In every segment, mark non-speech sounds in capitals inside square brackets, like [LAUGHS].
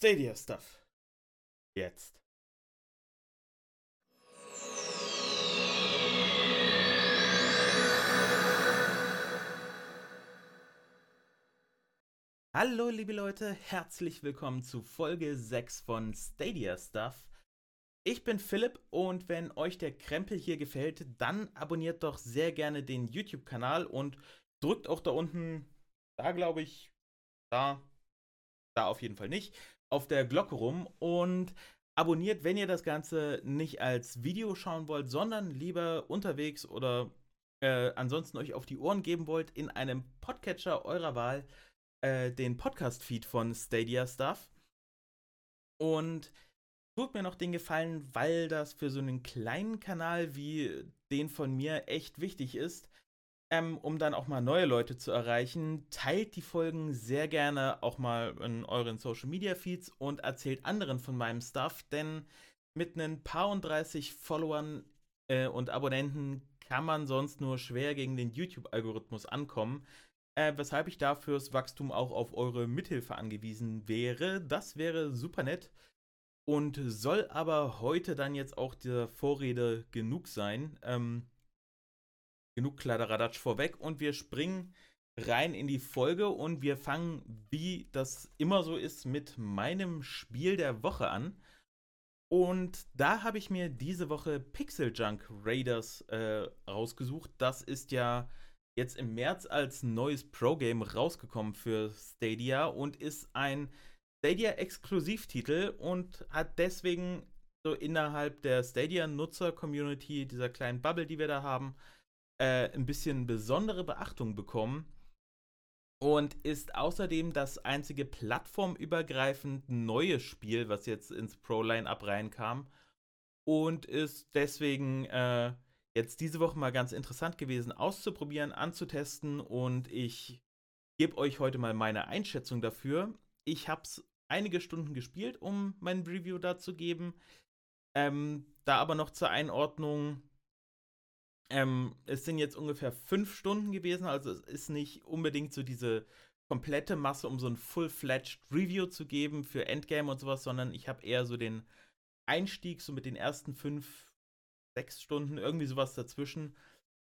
Stadia Stuff. Jetzt. Hallo liebe Leute, herzlich willkommen zu Folge 6 von Stadia Stuff. Ich bin Philipp und wenn euch der Krempel hier gefällt, dann abonniert doch sehr gerne den YouTube-Kanal und drückt auch da unten, da glaube ich, da, da auf jeden Fall nicht, auf der Glocke rum und abonniert, wenn ihr das Ganze nicht als Video schauen wollt, sondern lieber unterwegs oder äh, ansonsten euch auf die Ohren geben wollt, in einem Podcatcher eurer Wahl äh, den Podcast-Feed von Stadia Stuff. Und tut mir noch den Gefallen, weil das für so einen kleinen Kanal wie den von mir echt wichtig ist, ähm, um dann auch mal neue Leute zu erreichen, teilt die Folgen sehr gerne auch mal in euren Social Media Feeds und erzählt anderen von meinem Stuff, denn mit ein paar und 30 Followern äh, und Abonnenten kann man sonst nur schwer gegen den YouTube-Algorithmus ankommen, äh, weshalb ich da fürs Wachstum auch auf eure Mithilfe angewiesen wäre. Das wäre super nett und soll aber heute dann jetzt auch der Vorrede genug sein. Ähm, genug Kladderadatsch vorweg und wir springen rein in die Folge und wir fangen, wie das immer so ist, mit meinem Spiel der Woche an. Und da habe ich mir diese Woche Pixel Junk Raiders äh, rausgesucht. Das ist ja jetzt im März als neues Pro-Game rausgekommen für Stadia und ist ein Stadia-Exklusivtitel und hat deswegen so innerhalb der Stadia-Nutzer-Community, dieser kleinen Bubble, die wir da haben, äh, ein bisschen besondere Beachtung bekommen und ist außerdem das einzige plattformübergreifend neue Spiel, was jetzt ins Pro-Line-Up reinkam und ist deswegen äh, jetzt diese Woche mal ganz interessant gewesen auszuprobieren, anzutesten und ich gebe euch heute mal meine Einschätzung dafür. Ich habe es einige Stunden gespielt, um mein Review da zu geben. Ähm, da aber noch zur Einordnung, ähm, es sind jetzt ungefähr fünf Stunden gewesen, also es ist nicht unbedingt so diese komplette Masse, um so ein full-fledged Review zu geben für Endgame und sowas, sondern ich habe eher so den Einstieg so mit den ersten fünf, sechs Stunden, irgendwie sowas dazwischen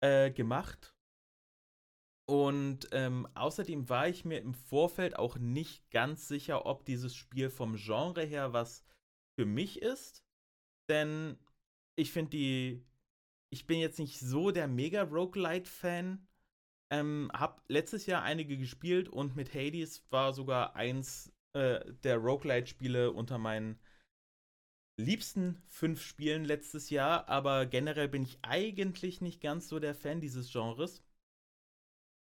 äh, gemacht. Und ähm, außerdem war ich mir im Vorfeld auch nicht ganz sicher, ob dieses Spiel vom Genre her was für mich ist. Denn ich finde die ich bin jetzt nicht so der mega Roguelite-Fan. Ähm, hab letztes Jahr einige gespielt und mit Hades war sogar eins äh, der Roguelite-Spiele unter meinen liebsten fünf Spielen letztes Jahr, aber generell bin ich eigentlich nicht ganz so der Fan dieses Genres.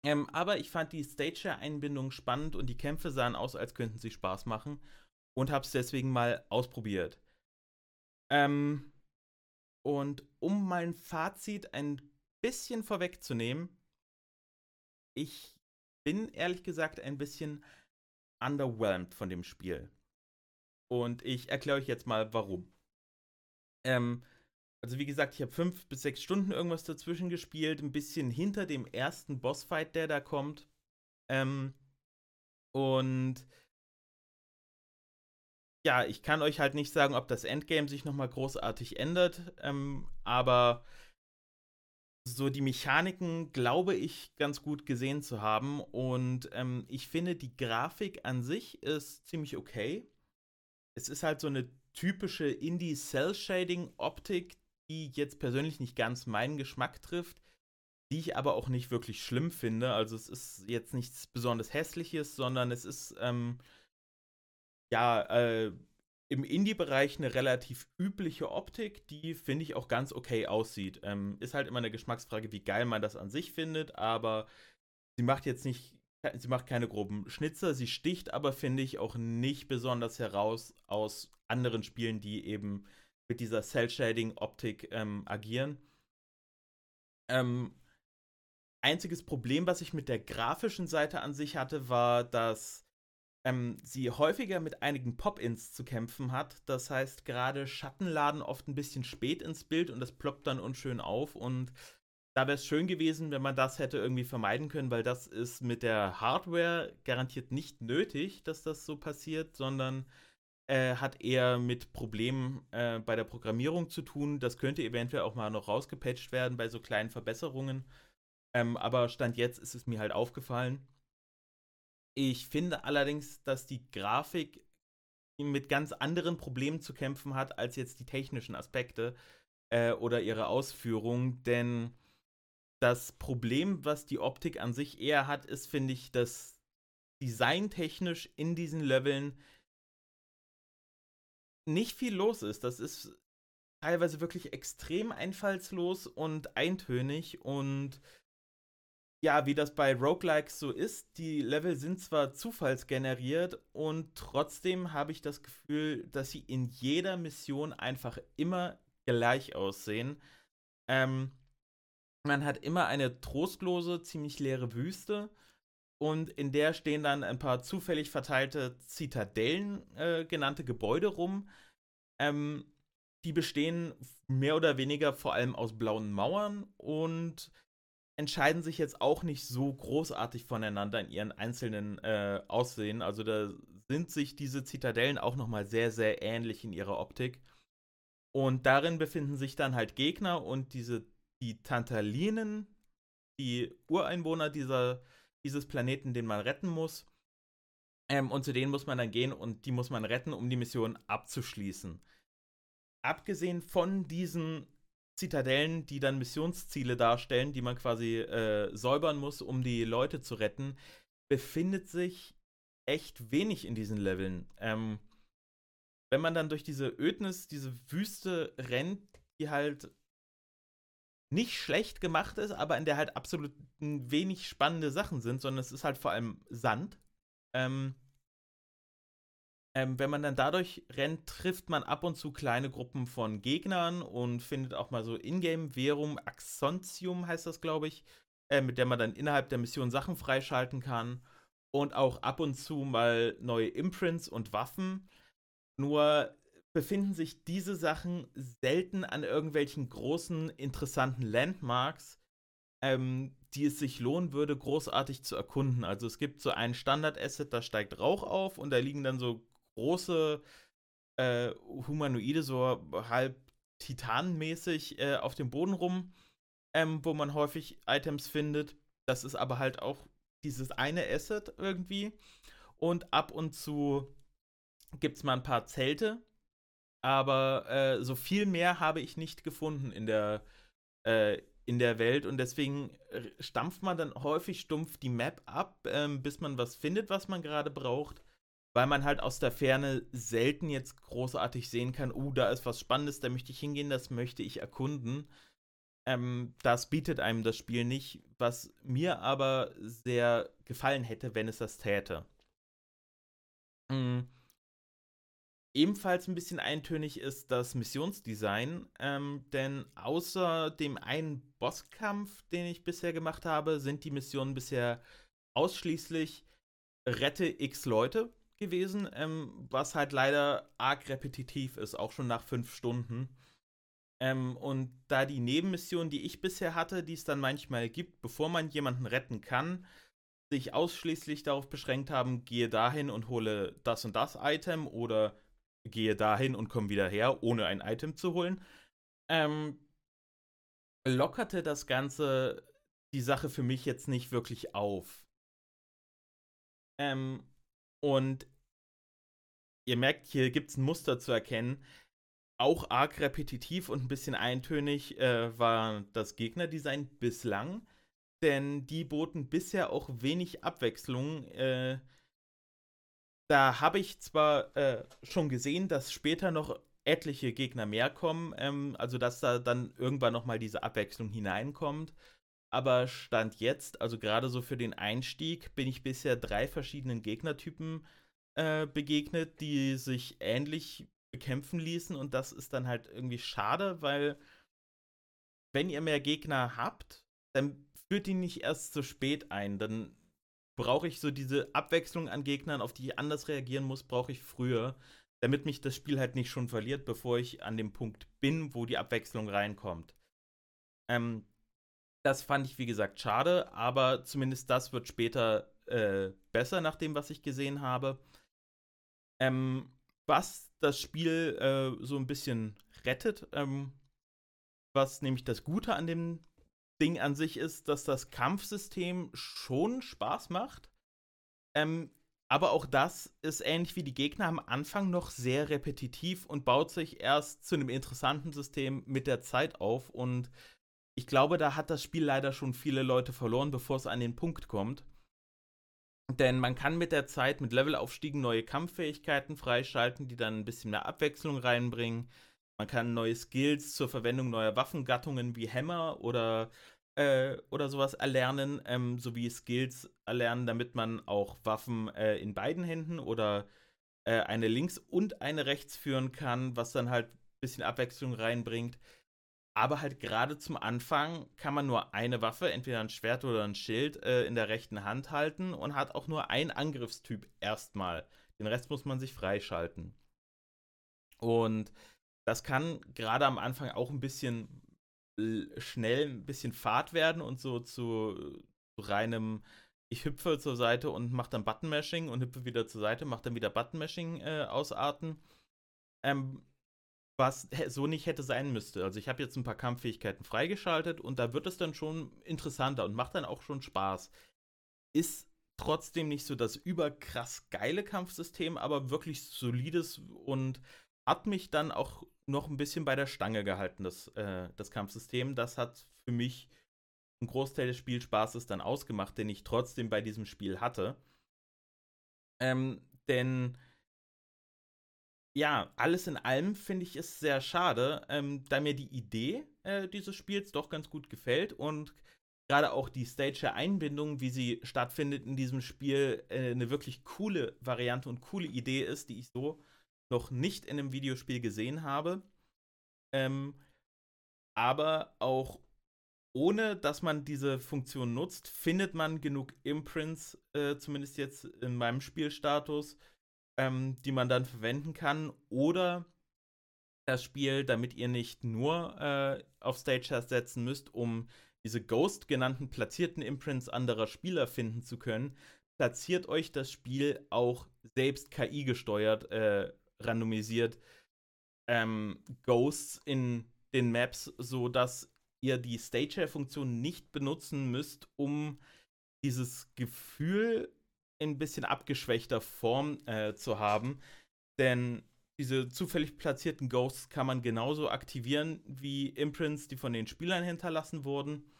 Ähm, aber ich fand die Stage-Einbindung spannend und die Kämpfe sahen aus, als könnten sie Spaß machen und hab's deswegen mal ausprobiert. Ähm, und um mein Fazit ein bisschen vorwegzunehmen, ich bin ehrlich gesagt ein bisschen underwhelmed von dem Spiel. Und ich erkläre euch jetzt mal warum. Ähm, also wie gesagt, ich habe fünf bis sechs Stunden irgendwas dazwischen gespielt, ein bisschen hinter dem ersten Bossfight, der da kommt. Ähm, und ja, ich kann euch halt nicht sagen, ob das Endgame sich nochmal großartig ändert, ähm, aber so die Mechaniken glaube ich ganz gut gesehen zu haben und ähm, ich finde die Grafik an sich ist ziemlich okay. Es ist halt so eine typische Indie-Cell-Shading-Optik, die jetzt persönlich nicht ganz meinen Geschmack trifft, die ich aber auch nicht wirklich schlimm finde. Also es ist jetzt nichts besonders hässliches, sondern es ist ähm, ja, äh, im Indie-Bereich eine relativ übliche Optik, die finde ich auch ganz okay aussieht. Ähm, ist halt immer eine Geschmacksfrage, wie geil man das an sich findet, aber sie macht jetzt nicht, sie macht keine groben Schnitzer, sie sticht aber, finde ich, auch nicht besonders heraus aus anderen Spielen, die eben mit dieser Cell-Shading-Optik ähm, agieren. Ähm, einziges Problem, was ich mit der grafischen Seite an sich hatte, war, dass ähm, sie häufiger mit einigen Pop-ins zu kämpfen hat. Das heißt, gerade Schatten laden oft ein bisschen spät ins Bild und das ploppt dann unschön auf. Und da wäre es schön gewesen, wenn man das hätte irgendwie vermeiden können, weil das ist mit der Hardware garantiert nicht nötig, dass das so passiert, sondern äh, hat eher mit Problemen äh, bei der Programmierung zu tun. Das könnte eventuell auch mal noch rausgepatcht werden bei so kleinen Verbesserungen. Ähm, aber Stand jetzt ist es mir halt aufgefallen. Ich finde allerdings, dass die Grafik mit ganz anderen Problemen zu kämpfen hat als jetzt die technischen Aspekte äh, oder ihre Ausführung. Denn das Problem, was die Optik an sich eher hat, ist, finde ich, dass designtechnisch in diesen Leveln nicht viel los ist. Das ist teilweise wirklich extrem einfallslos und eintönig und ja, wie das bei Roguelikes so ist, die Level sind zwar zufallsgeneriert und trotzdem habe ich das Gefühl, dass sie in jeder Mission einfach immer gleich aussehen. Ähm, man hat immer eine trostlose, ziemlich leere Wüste und in der stehen dann ein paar zufällig verteilte Zitadellen äh, genannte Gebäude rum. Ähm, die bestehen mehr oder weniger vor allem aus blauen Mauern und entscheiden sich jetzt auch nicht so großartig voneinander in ihren einzelnen äh, Aussehen. Also da sind sich diese Zitadellen auch nochmal sehr, sehr ähnlich in ihrer Optik. Und darin befinden sich dann halt Gegner und diese, die Tantalinen, die Ureinwohner dieser dieses Planeten, den man retten muss. Ähm, und zu denen muss man dann gehen und die muss man retten, um die Mission abzuschließen. Abgesehen von diesen Zitadellen, die dann Missionsziele darstellen, die man quasi äh, säubern muss, um die Leute zu retten, befindet sich echt wenig in diesen Leveln. Ähm, wenn man dann durch diese Ödnis, diese Wüste rennt, die halt nicht schlecht gemacht ist, aber in der halt absolut wenig spannende Sachen sind, sondern es ist halt vor allem Sand. Ähm, ähm, wenn man dann dadurch rennt, trifft man ab und zu kleine Gruppen von Gegnern und findet auch mal so Ingame-Währung, Axontium heißt das, glaube ich, äh, mit der man dann innerhalb der Mission Sachen freischalten kann. Und auch ab und zu mal neue Imprints und Waffen. Nur befinden sich diese Sachen selten an irgendwelchen großen, interessanten Landmarks, ähm, die es sich lohnen würde, großartig zu erkunden. Also es gibt so ein Standard-Asset, da steigt Rauch auf und da liegen dann so große äh, Humanoide, so halb titanmäßig äh, auf dem Boden rum, ähm, wo man häufig Items findet. Das ist aber halt auch dieses eine Asset irgendwie. Und ab und zu gibt es mal ein paar Zelte, aber äh, so viel mehr habe ich nicht gefunden in der, äh, in der Welt und deswegen äh, stampft man dann häufig stumpf die Map ab, ähm, bis man was findet, was man gerade braucht, weil man halt aus der Ferne selten jetzt großartig sehen kann, uh, da ist was Spannendes, da möchte ich hingehen, das möchte ich erkunden. Ähm, das bietet einem das Spiel nicht, was mir aber sehr gefallen hätte, wenn es das täte. Mhm. Ebenfalls ein bisschen eintönig ist das Missionsdesign, ähm, denn außer dem einen Bosskampf, den ich bisher gemacht habe, sind die Missionen bisher ausschließlich rette x Leute gewesen, ähm, was halt leider arg repetitiv ist, auch schon nach fünf Stunden. Ähm, und da die Nebenmissionen, die ich bisher hatte, die es dann manchmal gibt, bevor man jemanden retten kann, sich ausschließlich darauf beschränkt haben, gehe dahin und hole das und das Item oder gehe dahin und komme wieder her, ohne ein Item zu holen. Ähm, lockerte das Ganze die Sache für mich jetzt nicht wirklich auf. Ähm, und ihr merkt, hier gibt es ein Muster zu erkennen. Auch arg repetitiv und ein bisschen eintönig äh, war das Gegnerdesign bislang, denn die boten bisher auch wenig Abwechslung. Äh, da habe ich zwar äh, schon gesehen, dass später noch etliche Gegner mehr kommen, ähm, also dass da dann irgendwann nochmal diese Abwechslung hineinkommt. Aber Stand jetzt, also gerade so für den Einstieg, bin ich bisher drei verschiedenen Gegnertypen äh, begegnet, die sich ähnlich bekämpfen ließen. Und das ist dann halt irgendwie schade, weil wenn ihr mehr Gegner habt, dann führt die nicht erst zu spät ein. Dann brauche ich so diese Abwechslung an Gegnern, auf die ich anders reagieren muss, brauche ich früher, damit mich das Spiel halt nicht schon verliert, bevor ich an dem Punkt bin, wo die Abwechslung reinkommt. Ähm, das fand ich, wie gesagt, schade, aber zumindest das wird später äh, besser nach dem, was ich gesehen habe. Ähm, was das Spiel äh, so ein bisschen rettet, ähm, was nämlich das Gute an dem Ding an sich ist, dass das Kampfsystem schon Spaß macht. Ähm, aber auch das ist ähnlich wie die Gegner am Anfang noch sehr repetitiv und baut sich erst zu einem interessanten System mit der Zeit auf. Und ich glaube, da hat das Spiel leider schon viele Leute verloren, bevor es an den Punkt kommt. Denn man kann mit der Zeit mit Levelaufstiegen neue Kampffähigkeiten freischalten, die dann ein bisschen mehr Abwechslung reinbringen. Man kann neue Skills zur Verwendung neuer Waffengattungen wie Hämmer oder, äh, oder sowas erlernen, ähm, sowie Skills erlernen, damit man auch Waffen äh, in beiden Händen oder äh, eine links und eine rechts führen kann, was dann halt ein bisschen Abwechslung reinbringt. Aber halt gerade zum Anfang kann man nur eine Waffe, entweder ein Schwert oder ein Schild, äh, in der rechten Hand halten und hat auch nur einen Angriffstyp erstmal. Den Rest muss man sich freischalten. Und das kann gerade am Anfang auch ein bisschen schnell, ein bisschen Fahrt werden und so zu, reinem, ich hüpfe zur Seite und mache dann Button-Mashing und hüpfe wieder zur Seite, mache dann wieder Button-Mashing äh, ausarten. Ähm, was so nicht hätte sein müsste. Also ich habe jetzt ein paar Kampffähigkeiten freigeschaltet und da wird es dann schon interessanter und macht dann auch schon Spaß. Ist trotzdem nicht so das überkrass geile Kampfsystem, aber wirklich solides und hat mich dann auch noch ein bisschen bei der Stange gehalten, das, äh, das Kampfsystem. Das hat für mich einen Großteil des Spielspaßes dann ausgemacht, den ich trotzdem bei diesem Spiel hatte. Ähm, denn ja, alles in allem finde ich es sehr schade, ähm, da mir die Idee äh, dieses Spiels doch ganz gut gefällt und gerade auch die Stage-Einbindung, wie sie stattfindet in diesem Spiel, äh, eine wirklich coole Variante und coole Idee ist, die ich so noch nicht in einem Videospiel gesehen habe. Ähm, aber auch ohne dass man diese Funktion nutzt, findet man genug Imprints, äh, zumindest jetzt in meinem Spielstatus, ähm, die man dann verwenden kann. Oder das Spiel, damit ihr nicht nur äh, auf Stagehast setzen müsst, um diese Ghost genannten platzierten Imprints anderer Spieler finden zu können, platziert euch das Spiel auch selbst KI gesteuert äh, randomisiert ähm, Ghosts in den Maps, so dass ihr die Stageshare-Funktion nicht benutzen müsst, um dieses Gefühl in ein bisschen abgeschwächter Form äh, zu haben. Denn diese zufällig platzierten Ghosts kann man genauso aktivieren wie Imprints, die von den Spielern hinterlassen wurden.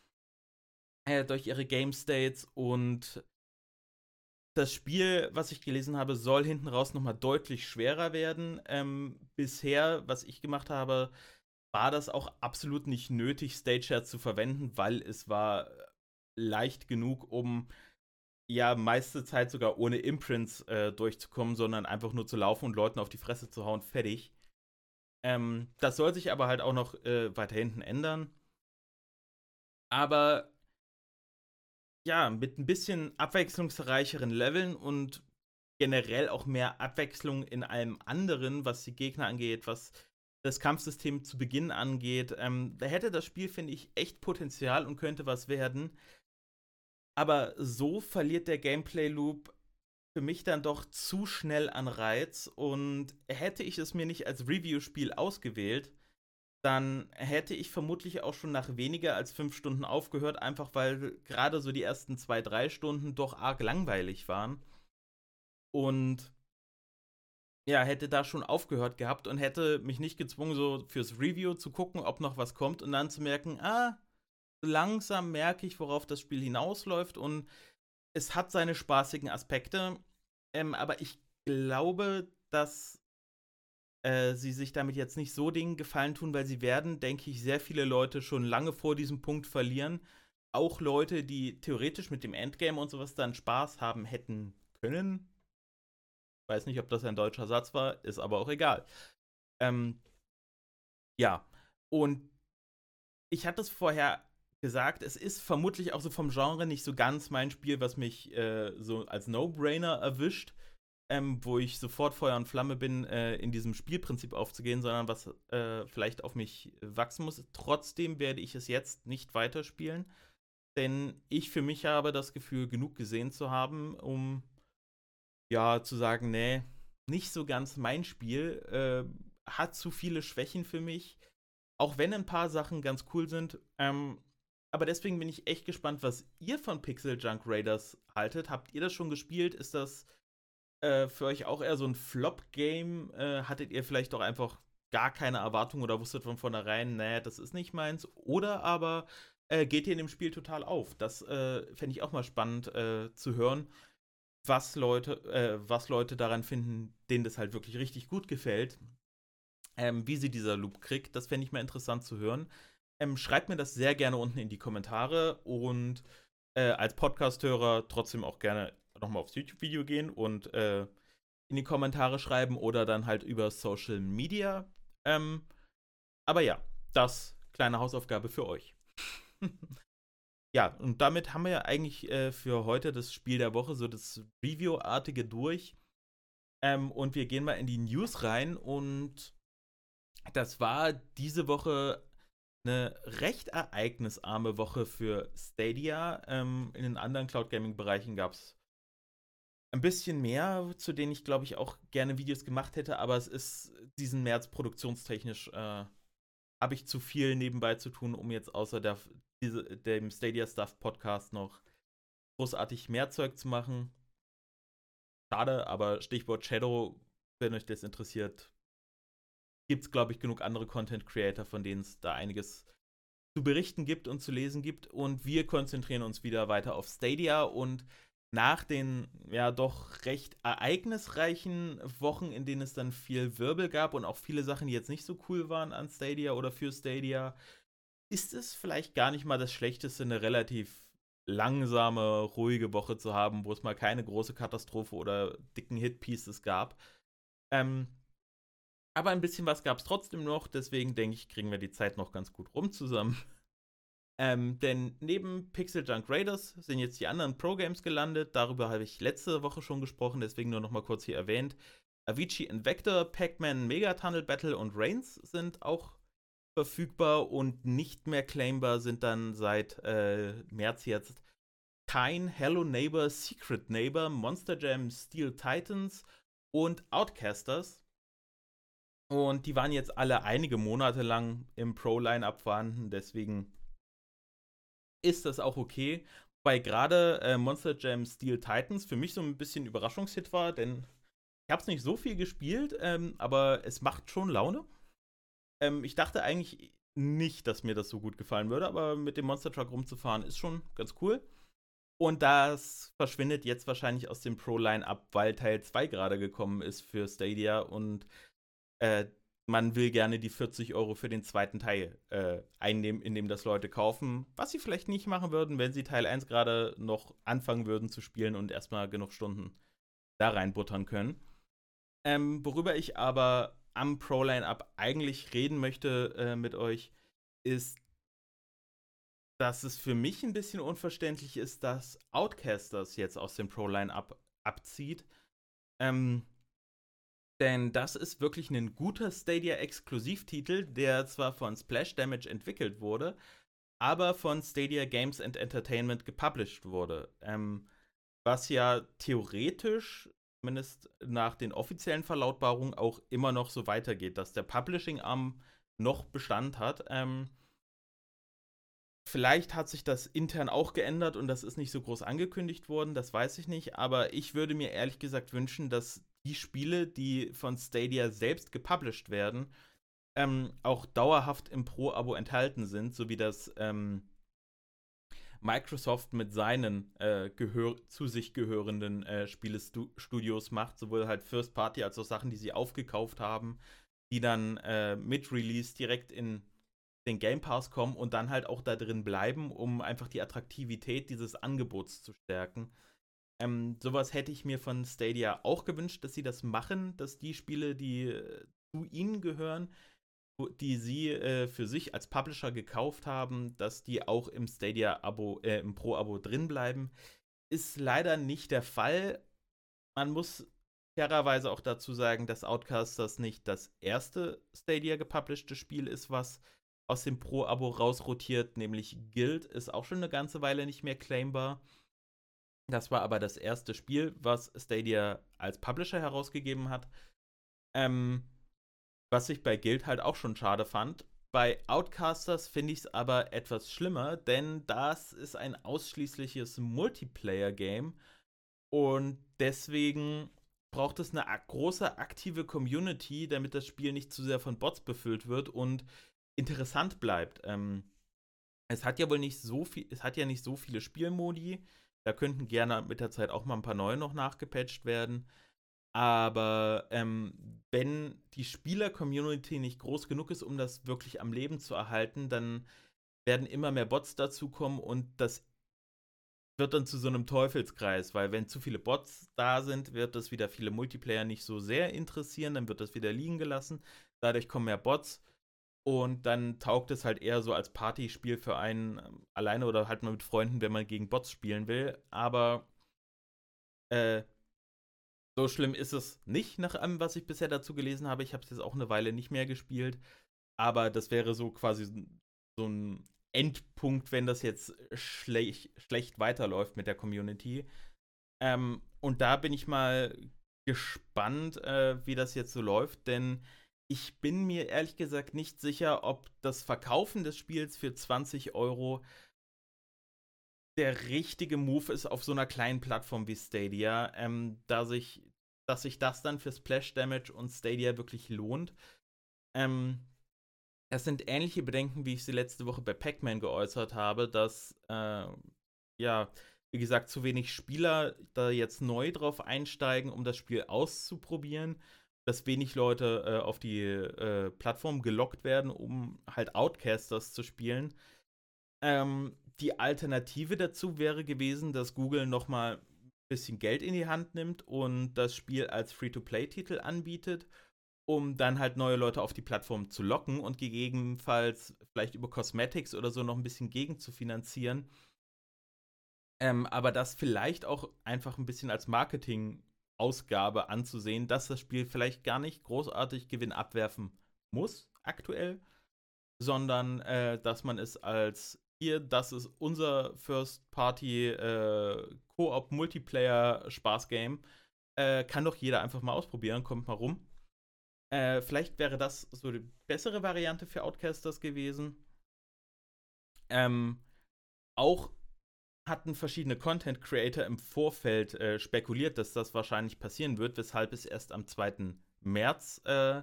Äh, durch ihre Game States und das Spiel, was ich gelesen habe, soll hinten raus nochmal deutlich schwerer werden. Ähm, bisher, was ich gemacht habe, war das auch absolut nicht nötig, Stageshare zu verwenden, weil es war leicht genug, um ja meiste Zeit sogar ohne Imprints äh, durchzukommen, sondern einfach nur zu laufen und Leuten auf die Fresse zu hauen, fertig. Ähm, das soll sich aber halt auch noch äh, weiter hinten ändern. Aber ja, mit ein bisschen abwechslungsreicheren Leveln und generell auch mehr Abwechslung in allem anderen, was die Gegner angeht, was das Kampfsystem zu Beginn angeht. Ähm, da hätte das Spiel, finde ich, echt Potenzial und könnte was werden. Aber so verliert der Gameplay-Loop für mich dann doch zu schnell an Reiz und hätte ich es mir nicht als Review-Spiel ausgewählt, dann hätte ich vermutlich auch schon nach weniger als fünf Stunden aufgehört, einfach weil gerade so die ersten zwei, drei Stunden doch arg langweilig waren. Und ja, hätte da schon aufgehört gehabt und hätte mich nicht gezwungen, so fürs Review zu gucken, ob noch was kommt und dann zu merken, ah, langsam merke ich, worauf das Spiel hinausläuft und es hat seine spaßigen Aspekte, ähm, aber ich glaube, dass äh, sie sich damit jetzt nicht so Dingen gefallen tun, weil sie werden, denke ich, sehr viele Leute schon lange vor diesem Punkt verlieren. Auch Leute, die theoretisch mit dem Endgame und sowas dann Spaß haben hätten können. Weiß nicht, ob das ein deutscher Satz war, ist aber auch egal. Ähm, ja, und ich hatte es vorher gesagt, es ist vermutlich auch so vom Genre nicht so ganz mein Spiel, was mich äh, so als No-Brainer erwischt ähm, wo ich sofort Feuer und Flamme bin, äh, in diesem Spielprinzip aufzugehen, sondern was äh, vielleicht auf mich wachsen muss. Trotzdem werde ich es jetzt nicht weiterspielen, denn ich für mich habe das Gefühl, genug gesehen zu haben, um ja zu sagen, nee, nicht so ganz mein Spiel. Äh, hat zu viele Schwächen für mich. Auch wenn ein paar Sachen ganz cool sind. Ähm, aber deswegen bin ich echt gespannt, was ihr von Pixel Junk Raiders haltet. Habt ihr das schon gespielt? Ist das äh, für euch auch eher so ein Flop-Game? Äh, hattet ihr vielleicht auch einfach gar keine Erwartung oder wusstet von vornherein, naja, das ist nicht meins? Oder aber äh, geht ihr in dem Spiel total auf? Das äh, fände ich auch mal spannend äh, zu hören, was Leute, äh, was Leute daran finden, denen das halt wirklich richtig gut gefällt. Ähm, wie sie dieser Loop kriegt, das fände ich mal interessant zu hören. Ähm, schreibt mir das sehr gerne unten in die Kommentare und äh, als Podcast-Hörer trotzdem auch gerne nochmal aufs YouTube-Video gehen und äh, in die Kommentare schreiben oder dann halt über Social Media. Ähm, aber ja, das kleine Hausaufgabe für euch. [LAUGHS] ja, und damit haben wir ja eigentlich äh, für heute das Spiel der Woche, so das Review-artige durch. Ähm, und wir gehen mal in die News rein und das war diese Woche eine recht ereignisarme Woche für Stadia. Ähm, in den anderen Cloud Gaming Bereichen gab es ein bisschen mehr, zu denen ich glaube ich auch gerne Videos gemacht hätte, aber es ist diesen März produktionstechnisch äh, habe ich zu viel nebenbei zu tun, um jetzt außer der, diese, dem Stadia Stuff Podcast noch großartig mehr Zeug zu machen. Schade, aber Stichwort Shadow, wenn euch das interessiert, gibt es, glaube ich, genug andere Content Creator, von denen es da einiges zu berichten gibt und zu lesen gibt. Und wir konzentrieren uns wieder weiter auf Stadia und nach den ja doch recht ereignisreichen Wochen, in denen es dann viel Wirbel gab und auch viele Sachen, die jetzt nicht so cool waren an Stadia oder für Stadia, ist es vielleicht gar nicht mal das Schlechteste, eine relativ langsame, ruhige Woche zu haben, wo es mal keine große Katastrophe oder dicken Hitpieces gab. Ähm, aber ein bisschen was gab es trotzdem noch, deswegen denke ich, kriegen wir die Zeit noch ganz gut rum zusammen. [LAUGHS] Ähm, denn neben Pixel Junk Raiders sind jetzt die anderen Pro-Games gelandet. Darüber habe ich letzte Woche schon gesprochen, deswegen nur noch mal kurz hier erwähnt. Avicii Invector, Pac-Man Mega Tunnel Battle und Reigns sind auch verfügbar und nicht mehr claimbar sind dann seit äh, März jetzt Kine, Hello Neighbor, Secret Neighbor, Monster Jam, Steel Titans und Outcasters. Und die waren jetzt alle einige Monate lang im Pro-Line-Up vorhanden, deswegen ist das auch okay. Weil gerade äh, Monster Jam Steel Titans für mich so ein bisschen Überraschungshit war, denn ich habe es nicht so viel gespielt, ähm, aber es macht schon Laune. Ähm, ich dachte eigentlich nicht, dass mir das so gut gefallen würde, aber mit dem Monster Truck rumzufahren ist schon ganz cool. Und das verschwindet jetzt wahrscheinlich aus dem Pro-Line-Up, weil Teil 2 gerade gekommen ist für Stadia und äh, man will gerne die 40 Euro für den zweiten Teil äh, einnehmen, indem das Leute kaufen, was sie vielleicht nicht machen würden, wenn sie Teil 1 gerade noch anfangen würden zu spielen und erstmal genug Stunden da reinbuttern können. Ähm, worüber ich aber am Pro-Line-Up eigentlich reden möchte äh, mit euch, ist, dass es für mich ein bisschen unverständlich ist, dass Outcasters jetzt aus dem Pro-Line-Up abzieht. Ähm, denn das ist wirklich ein guter Stadia-Exklusivtitel, der zwar von Splash Damage entwickelt wurde, aber von Stadia Games and Entertainment gepublished wurde. Ähm, was ja theoretisch, zumindest nach den offiziellen Verlautbarungen, auch immer noch so weitergeht, dass der Publishing-Arm noch Bestand hat. Ähm, Vielleicht hat sich das intern auch geändert und das ist nicht so groß angekündigt worden, das weiß ich nicht. Aber ich würde mir ehrlich gesagt wünschen, dass die Spiele, die von Stadia selbst gepublished werden, ähm, auch dauerhaft im Pro-Abo enthalten sind, so wie das ähm, Microsoft mit seinen äh, zu sich gehörenden äh, Spielestudios macht, sowohl halt First Party als auch Sachen, die sie aufgekauft haben, die dann äh, mit Release direkt in den Game Pass kommen und dann halt auch da drin bleiben, um einfach die Attraktivität dieses Angebots zu stärken. Ähm, sowas hätte ich mir von Stadia auch gewünscht, dass sie das machen, dass die Spiele, die äh, zu ihnen gehören, die sie äh, für sich als Publisher gekauft haben, dass die auch im Stadia-Abo, äh, im Pro-Abo drin bleiben. Ist leider nicht der Fall. Man muss fairerweise auch dazu sagen, dass Outcasters nicht das erste Stadia gepublishte Spiel ist, was aus dem Pro-Abo rausrotiert, nämlich Guild ist auch schon eine ganze Weile nicht mehr claimbar. Das war aber das erste Spiel, was Stadia als Publisher herausgegeben hat. Ähm, was ich bei Guild halt auch schon schade fand. Bei Outcasters finde ich es aber etwas schlimmer, denn das ist ein ausschließliches Multiplayer-Game und deswegen braucht es eine große aktive Community, damit das Spiel nicht zu sehr von Bots befüllt wird und interessant bleibt. Ähm, es hat ja wohl nicht so viel, es hat ja nicht so viele Spielmodi. Da könnten gerne mit der Zeit auch mal ein paar neue noch nachgepatcht werden. Aber ähm, wenn die Spieler-Community nicht groß genug ist, um das wirklich am Leben zu erhalten, dann werden immer mehr Bots dazukommen und das wird dann zu so einem Teufelskreis, weil wenn zu viele Bots da sind, wird das wieder viele Multiplayer nicht so sehr interessieren, dann wird das wieder liegen gelassen. Dadurch kommen mehr Bots und dann taugt es halt eher so als Partyspiel für einen ähm, alleine oder halt mal mit Freunden, wenn man gegen Bots spielen will. Aber äh, so schlimm ist es nicht, nach allem, was ich bisher dazu gelesen habe. Ich habe es jetzt auch eine Weile nicht mehr gespielt. Aber das wäre so quasi so ein Endpunkt, wenn das jetzt schlech schlecht weiterläuft mit der Community. Ähm, und da bin ich mal gespannt, äh, wie das jetzt so läuft, denn ich bin mir ehrlich gesagt nicht sicher, ob das Verkaufen des Spiels für 20 Euro der richtige Move ist auf so einer kleinen Plattform wie Stadia, ähm, da sich, dass sich das dann für Splash Damage und Stadia wirklich lohnt. Ähm, es sind ähnliche Bedenken, wie ich sie letzte Woche bei Pac-Man geäußert habe, dass, äh, ja, wie gesagt, zu wenig Spieler da jetzt neu drauf einsteigen, um das Spiel auszuprobieren, dass wenig Leute äh, auf die äh, Plattform gelockt werden, um halt Outcasters zu spielen. Ähm, die Alternative dazu wäre gewesen, dass Google nochmal ein bisschen Geld in die Hand nimmt und das Spiel als Free-to-Play-Titel anbietet um dann halt neue Leute auf die Plattform zu locken und gegebenenfalls vielleicht über Cosmetics oder so noch ein bisschen gegen zu finanzieren. Ähm, aber das vielleicht auch einfach ein bisschen als Marketing-Ausgabe anzusehen, dass das Spiel vielleicht gar nicht großartig Gewinn abwerfen muss aktuell, sondern äh, dass man es als hier, das ist unser First-Party äh, äh, kann doch jeder einfach mal ausprobieren, kommt mal rum. Äh, vielleicht wäre das so die bessere Variante für Outcasters gewesen. Ähm, auch hatten verschiedene Content Creator im Vorfeld äh, spekuliert, dass das wahrscheinlich passieren wird, weshalb es erst am 2. März äh,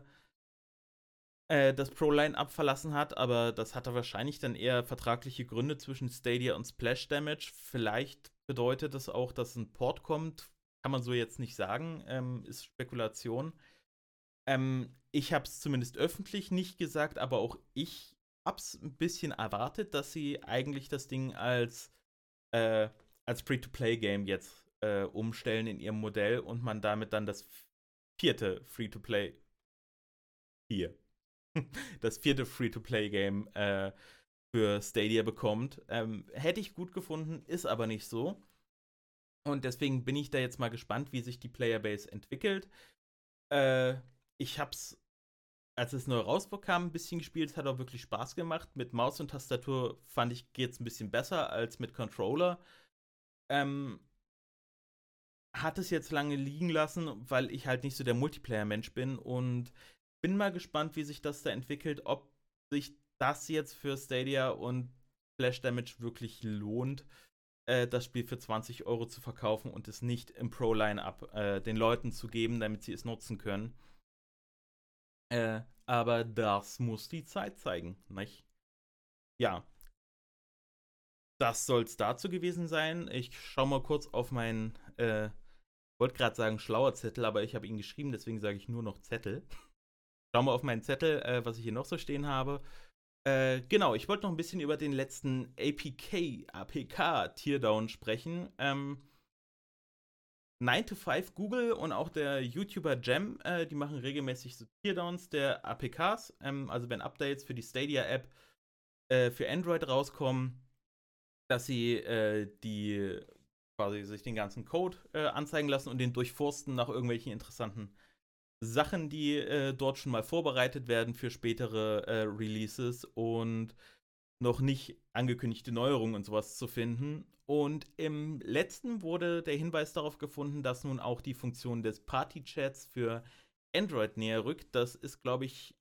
äh, das Pro-Line-Up verlassen hat, aber das hatte wahrscheinlich dann eher vertragliche Gründe zwischen Stadia und Splash Damage. Vielleicht bedeutet das auch, dass ein Port kommt. Kann man so jetzt nicht sagen, ähm, ist Spekulation. Ähm, ich habe es zumindest öffentlich nicht gesagt, aber auch ich habe es ein bisschen erwartet, dass sie eigentlich das Ding als, äh, als Free-to-Play-Game jetzt äh, umstellen in ihrem Modell und man damit dann das vierte Free-to-Play hier [LAUGHS] das vierte Free-to-Play-Game äh, für Stadia bekommt. Ähm, hätte ich gut gefunden, ist aber nicht so. Und deswegen bin ich da jetzt mal gespannt, wie sich die Playerbase entwickelt. Äh, ich hab's, als es neu rauskam, ein bisschen gespielt. Es hat auch wirklich Spaß gemacht. Mit Maus und Tastatur fand ich, geht's ein bisschen besser als mit Controller. Ähm, hat es jetzt lange liegen lassen, weil ich halt nicht so der Multiplayer-Mensch bin und bin mal gespannt, wie sich das da entwickelt, ob sich das jetzt für Stadia und Flash Damage wirklich lohnt, äh, das Spiel für 20 Euro zu verkaufen und es nicht im Pro-Line-Up äh, den Leuten zu geben, damit sie es nutzen können. Äh, aber das muss die Zeit zeigen, nicht? Ja. Das soll es dazu gewesen sein. Ich schaue mal kurz auf meinen, äh, wollte gerade sagen schlauer Zettel, aber ich habe ihn geschrieben, deswegen sage ich nur noch Zettel. Schau mal auf meinen Zettel, äh, was ich hier noch so stehen habe. Äh, genau, ich wollte noch ein bisschen über den letzten APK, APK Teardown sprechen. Ähm, 9 to 5 Google und auch der YouTuber Jam, äh, die machen regelmäßig so Teardowns der APKs. Ähm, also wenn Updates für die Stadia-App äh, für Android rauskommen, dass sie äh, die quasi sich den ganzen Code äh, anzeigen lassen und den durchforsten nach irgendwelchen interessanten Sachen, die äh, dort schon mal vorbereitet werden für spätere äh, Releases. Und noch nicht angekündigte Neuerungen und sowas zu finden. Und im letzten wurde der Hinweis darauf gefunden, dass nun auch die Funktion des Party-Chats für Android näher rückt. Das ist, glaube ich,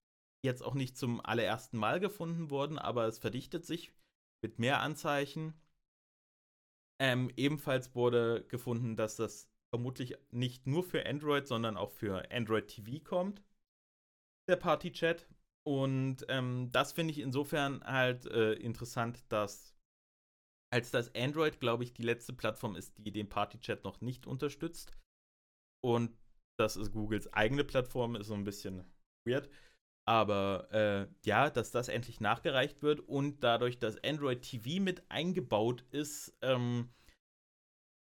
jetzt auch nicht zum allerersten Mal gefunden worden, aber es verdichtet sich mit mehr Anzeichen. Ähm, ebenfalls wurde gefunden, dass das vermutlich nicht nur für Android, sondern auch für Android TV kommt, der Party-Chat. Und ähm, das finde ich insofern halt äh, interessant, dass als das Android, glaube ich, die letzte Plattform ist, die den Party-Chat noch nicht unterstützt. Und das ist Googles eigene Plattform, ist so ein bisschen weird. Aber äh, ja, dass das endlich nachgereicht wird und dadurch, dass Android TV mit eingebaut ist, ähm,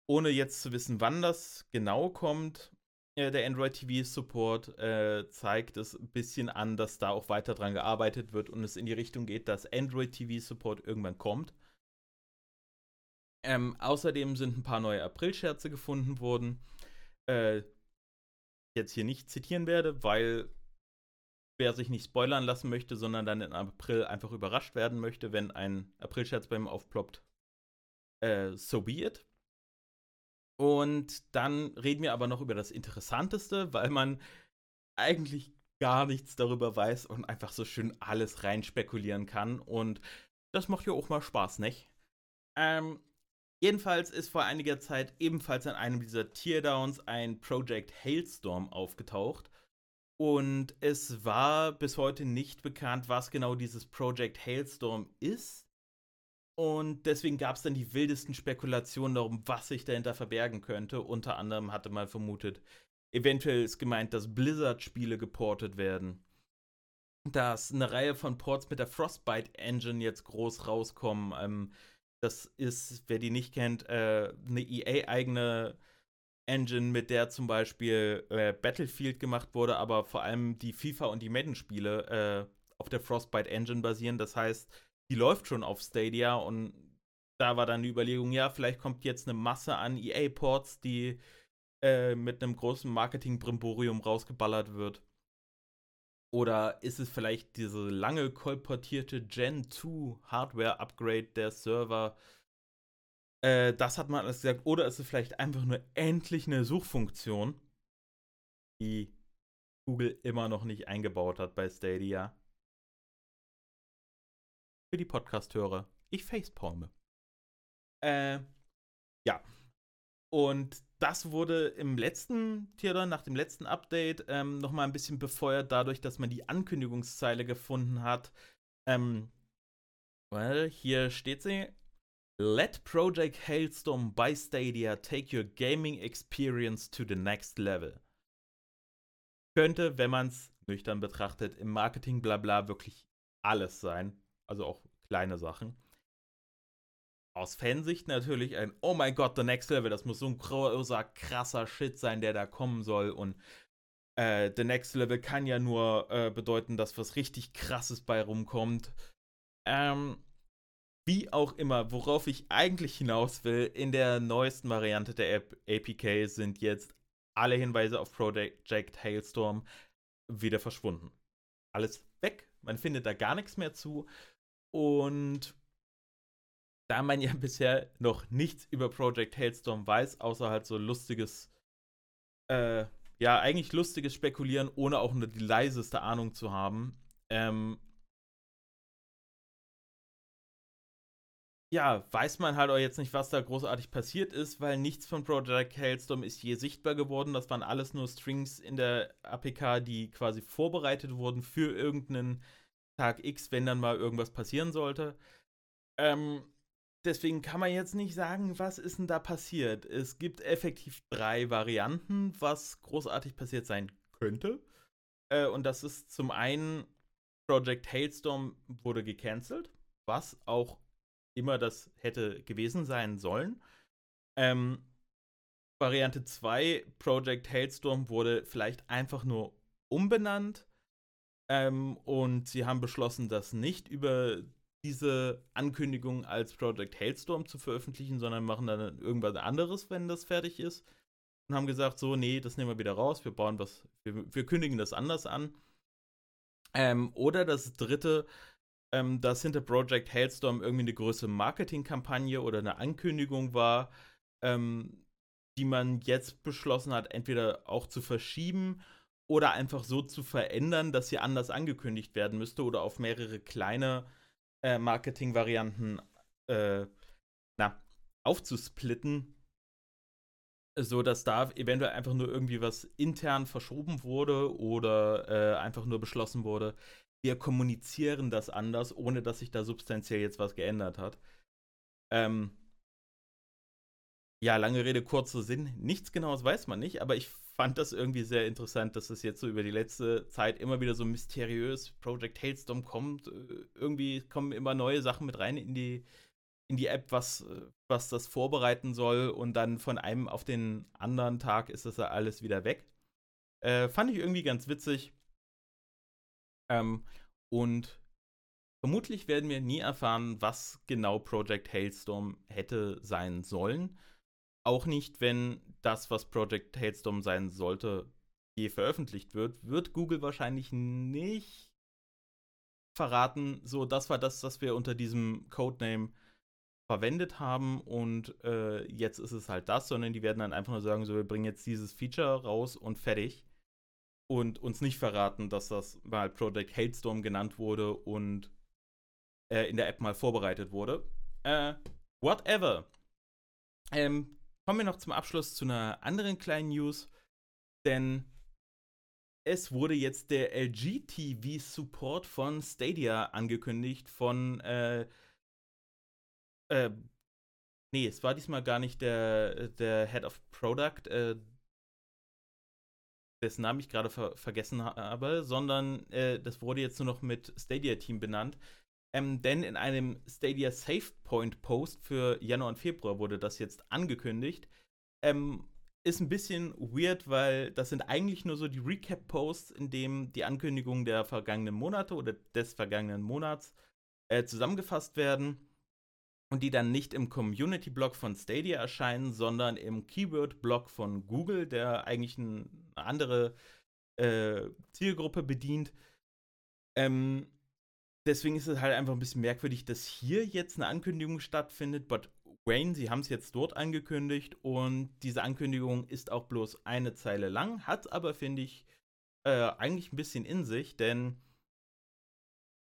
ohne jetzt zu wissen, wann das genau kommt, der Android TV Support äh, zeigt es ein bisschen an, dass da auch weiter dran gearbeitet wird und es in die Richtung geht, dass Android TV Support irgendwann kommt. Ähm, außerdem sind ein paar neue April-Scherze gefunden worden. Äh, jetzt hier nicht zitieren werde, weil wer sich nicht spoilern lassen möchte, sondern dann im April einfach überrascht werden möchte, wenn ein April-Scherz bei ihm aufploppt, äh, so be it. Und dann reden wir aber noch über das Interessanteste, weil man eigentlich gar nichts darüber weiß und einfach so schön alles rein spekulieren kann. Und das macht ja auch mal Spaß, nicht? Ähm, jedenfalls ist vor einiger Zeit ebenfalls an einem dieser Teardowns ein Project Hailstorm aufgetaucht. Und es war bis heute nicht bekannt, was genau dieses Project Hailstorm ist. Und deswegen gab es dann die wildesten Spekulationen darum, was sich dahinter verbergen könnte. Unter anderem hatte man vermutet, eventuell ist gemeint, dass Blizzard-Spiele geportet werden. Dass eine Reihe von Ports mit der Frostbite Engine jetzt groß rauskommen. Ähm, das ist, wer die nicht kennt, äh, eine EA-eigene Engine, mit der zum Beispiel äh, Battlefield gemacht wurde, aber vor allem die FIFA und die Madden-Spiele äh, auf der Frostbite Engine basieren. Das heißt, die läuft schon auf Stadia und da war dann die Überlegung, ja, vielleicht kommt jetzt eine Masse an EA-Ports, die äh, mit einem großen Marketing-Brimborium rausgeballert wird. Oder ist es vielleicht diese lange kolportierte Gen 2 Hardware-Upgrade der Server? Äh, das hat man alles gesagt. Oder ist es vielleicht einfach nur endlich eine Suchfunktion, die Google immer noch nicht eingebaut hat bei Stadia? Für die Podcast-Hörer. Ich facepalme. Äh, ja. Und das wurde im letzten Teardown, nach dem letzten Update, ähm, nochmal ein bisschen befeuert, dadurch, dass man die Ankündigungszeile gefunden hat. Ähm, well, hier steht sie. Let Project Hailstorm by Stadia take your gaming experience to the next level. Könnte, wenn man es nüchtern betrachtet, im Marketing blabla wirklich alles sein also auch kleine Sachen. Aus Fansicht natürlich ein, oh mein Gott, the next level, das muss so ein großer, krasser Shit sein, der da kommen soll. Und äh, the next level kann ja nur äh, bedeuten, dass was richtig krasses bei rumkommt. Ähm, wie auch immer, worauf ich eigentlich hinaus will, in der neuesten Variante der App APK sind jetzt alle Hinweise auf Project Hailstorm wieder verschwunden. Alles weg, man findet da gar nichts mehr zu. Und da man ja [LAUGHS] bisher noch nichts über Project Hailstorm weiß, außer halt so lustiges, äh, ja, eigentlich lustiges Spekulieren, ohne auch nur die leiseste Ahnung zu haben, ähm, ja, weiß man halt auch jetzt nicht, was da großartig passiert ist, weil nichts von Project Hailstorm ist je sichtbar geworden. Das waren alles nur Strings in der APK, die quasi vorbereitet wurden für irgendeinen Tag X, wenn dann mal irgendwas passieren sollte. Ähm, deswegen kann man jetzt nicht sagen, was ist denn da passiert. Es gibt effektiv drei Varianten, was großartig passiert sein könnte. Äh, und das ist zum einen, Project Hailstorm wurde gecancelt, was auch immer das hätte gewesen sein sollen. Ähm, Variante 2, Project Hailstorm wurde vielleicht einfach nur umbenannt ähm, und sie haben beschlossen, das nicht über diese Ankündigung als Project Hailstorm zu veröffentlichen, sondern machen dann irgendwas anderes, wenn das fertig ist. Und haben gesagt, so, nee, das nehmen wir wieder raus, wir bauen was, wir, wir kündigen das anders an. Ähm, oder das dritte, ähm, dass hinter Project Hailstorm irgendwie eine größere Marketingkampagne oder eine Ankündigung war, ähm, die man jetzt beschlossen hat, entweder auch zu verschieben oder einfach so zu verändern, dass sie anders angekündigt werden müsste oder auf mehrere kleine äh, Marketingvarianten äh, aufzusplitten, so dass da eventuell einfach nur irgendwie was intern verschoben wurde oder äh, einfach nur beschlossen wurde, wir kommunizieren das anders, ohne dass sich da substanziell jetzt was geändert hat. Ähm, ja, lange Rede, kurzer Sinn. Nichts Genaues weiß man nicht, aber ich fand das irgendwie sehr interessant, dass es jetzt so über die letzte Zeit immer wieder so mysteriös Project Hailstorm kommt. Äh, irgendwie kommen immer neue Sachen mit rein in die, in die App, was, was das vorbereiten soll und dann von einem auf den anderen Tag ist das alles wieder weg. Äh, fand ich irgendwie ganz witzig. Ähm, und vermutlich werden wir nie erfahren, was genau Project Hailstorm hätte sein sollen. Auch nicht, wenn das, was Project Hailstorm sein sollte, je veröffentlicht wird, wird Google wahrscheinlich nicht verraten, so das war das, was wir unter diesem Codename verwendet haben und äh, jetzt ist es halt das, sondern die werden dann einfach nur sagen, so wir bringen jetzt dieses Feature raus und fertig und uns nicht verraten, dass das mal Project Hailstorm genannt wurde und äh, in der App mal vorbereitet wurde. Äh, whatever. Ähm, kommen wir noch zum Abschluss zu einer anderen kleinen News, denn es wurde jetzt der LG TV Support von Stadia angekündigt von äh, äh, nee, es war diesmal gar nicht der, der Head of Product, äh, dessen Namen ich gerade ver vergessen habe, sondern äh, das wurde jetzt nur noch mit Stadia Team benannt. Ähm, denn in einem Stadia Save Point Post für Januar und Februar wurde das jetzt angekündigt. Ähm, ist ein bisschen weird, weil das sind eigentlich nur so die Recap-Posts, in dem die Ankündigungen der vergangenen Monate oder des vergangenen Monats äh, zusammengefasst werden und die dann nicht im Community-Blog von Stadia erscheinen, sondern im Keyword-Blog von Google, der eigentlich eine andere äh, Zielgruppe bedient. Ähm, deswegen ist es halt einfach ein bisschen merkwürdig, dass hier jetzt eine Ankündigung stattfindet. But Wayne, sie haben es jetzt dort angekündigt und diese Ankündigung ist auch bloß eine Zeile lang, hat aber, finde ich, äh, eigentlich ein bisschen in sich, denn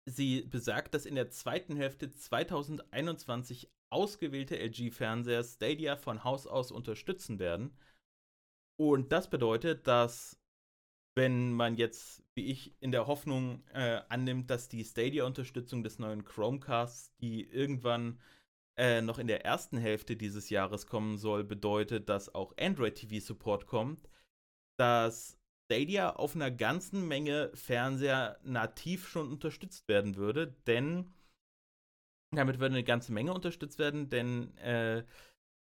sie besagt, dass in der zweiten Hälfte 2021 ausgewählte LG-Fernseher Stadia von Haus aus unterstützen werden. Und das bedeutet, dass wenn man jetzt, wie ich, in der Hoffnung äh, annimmt, dass die Stadia-Unterstützung des neuen Chromecasts, die irgendwann äh, noch in der ersten Hälfte dieses Jahres kommen soll, bedeutet, dass auch Android TV Support kommt, dass Stadia auf einer ganzen Menge Fernseher nativ schon unterstützt werden würde, denn damit würde eine ganze Menge unterstützt werden, denn äh,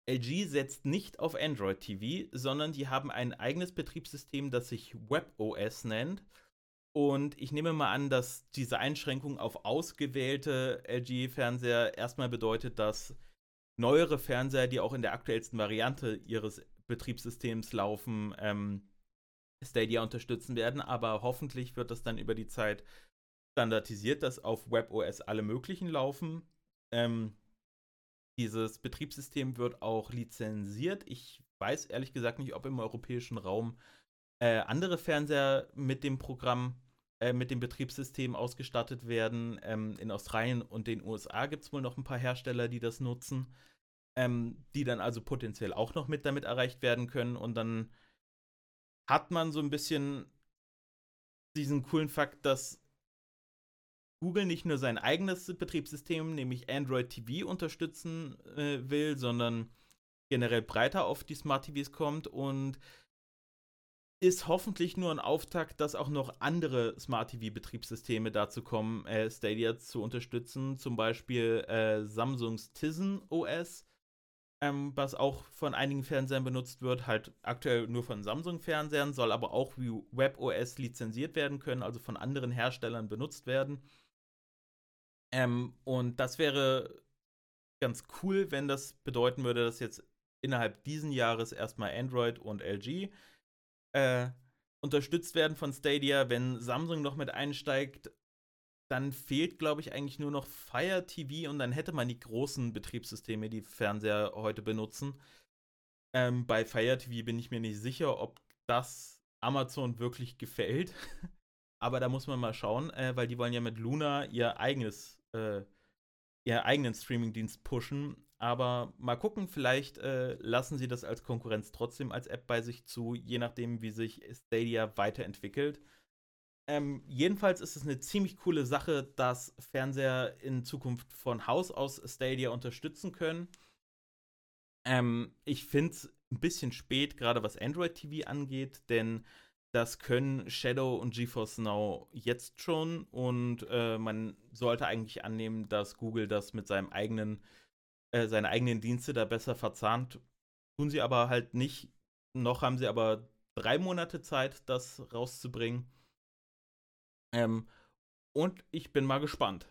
LG setzt nicht auf Android TV, sondern die haben ein eigenes Betriebssystem, das sich WebOS nennt. Und ich nehme mal an, dass diese Einschränkung auf ausgewählte LG-Fernseher erstmal bedeutet, dass neuere Fernseher, die auch in der aktuellsten Variante ihres Betriebssystems laufen, ähm, Stadia unterstützen werden. Aber hoffentlich wird das dann über die Zeit standardisiert, dass auf WebOS alle möglichen laufen. Ähm, dieses Betriebssystem wird auch lizenziert. Ich weiß ehrlich gesagt nicht, ob im europäischen Raum äh, andere Fernseher mit dem Programm, äh, mit dem Betriebssystem ausgestattet werden. Ähm, in Australien und den USA gibt es wohl noch ein paar Hersteller, die das nutzen, ähm, die dann also potenziell auch noch mit damit erreicht werden können. Und dann hat man so ein bisschen diesen coolen Fakt, dass Google nicht nur sein eigenes Betriebssystem, nämlich Android TV, unterstützen äh, will, sondern generell breiter auf die Smart TVs kommt und ist hoffentlich nur ein Auftakt, dass auch noch andere Smart TV-Betriebssysteme dazu kommen, äh, Stadia zu unterstützen. Zum Beispiel äh, Samsungs Tizen OS, ähm, was auch von einigen Fernsehern benutzt wird, halt aktuell nur von Samsung-Fernsehern, soll aber auch wie WebOS lizenziert werden können, also von anderen Herstellern benutzt werden. Ähm, und das wäre ganz cool, wenn das bedeuten würde, dass jetzt innerhalb diesen Jahres erstmal Android und LG äh, unterstützt werden von Stadia. Wenn Samsung noch mit einsteigt, dann fehlt, glaube ich, eigentlich nur noch Fire TV und dann hätte man die großen Betriebssysteme, die Fernseher heute benutzen. Ähm, bei Fire TV bin ich mir nicht sicher, ob das Amazon wirklich gefällt. [LAUGHS] Aber da muss man mal schauen, äh, weil die wollen ja mit Luna ihr eigenes, äh, ihren eigenen Streamingdienst pushen. Aber mal gucken, vielleicht äh, lassen sie das als Konkurrenz trotzdem als App bei sich zu, je nachdem, wie sich Stadia weiterentwickelt. Ähm, jedenfalls ist es eine ziemlich coole Sache, dass Fernseher in Zukunft von Haus aus Stadia unterstützen können. Ähm, ich finde es ein bisschen spät, gerade was Android TV angeht, denn das können Shadow und GeForce Now jetzt schon und äh, man sollte eigentlich annehmen, dass Google das mit seinem eigenen, äh, seine eigenen Dienste da besser verzahnt. Tun sie aber halt nicht. Noch haben sie aber drei Monate Zeit, das rauszubringen. Ähm, und ich bin mal gespannt.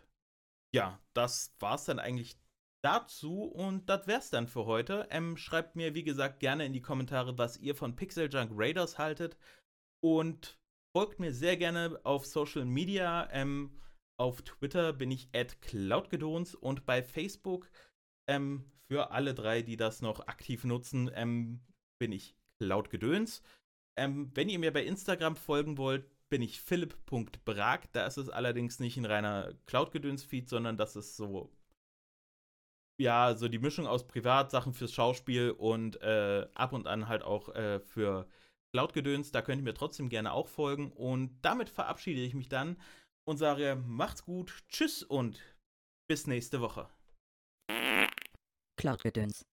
Ja, das war's dann eigentlich dazu und das wär's dann für heute. Ähm, schreibt mir, wie gesagt, gerne in die Kommentare, was ihr von Pixel Junk Raiders haltet und folgt mir sehr gerne auf Social Media. Ähm, auf Twitter bin ich at cloudgedons und bei Facebook ähm, für alle drei, die das noch aktiv nutzen, ähm, bin ich cloudgedöns. Ähm, wenn ihr mir bei Instagram folgen wollt, bin ich philipp.brag. Da ist es allerdings nicht ein reiner Cloud-Gedöns-Feed, sondern das ist so, ja, so die Mischung aus Privatsachen fürs Schauspiel und äh, ab und an halt auch äh, für Cloud-Gedöns. Da könnt ihr mir trotzdem gerne auch folgen. Und damit verabschiede ich mich dann und sage, macht's gut, tschüss und bis nächste Woche. Cloud-Gedöns.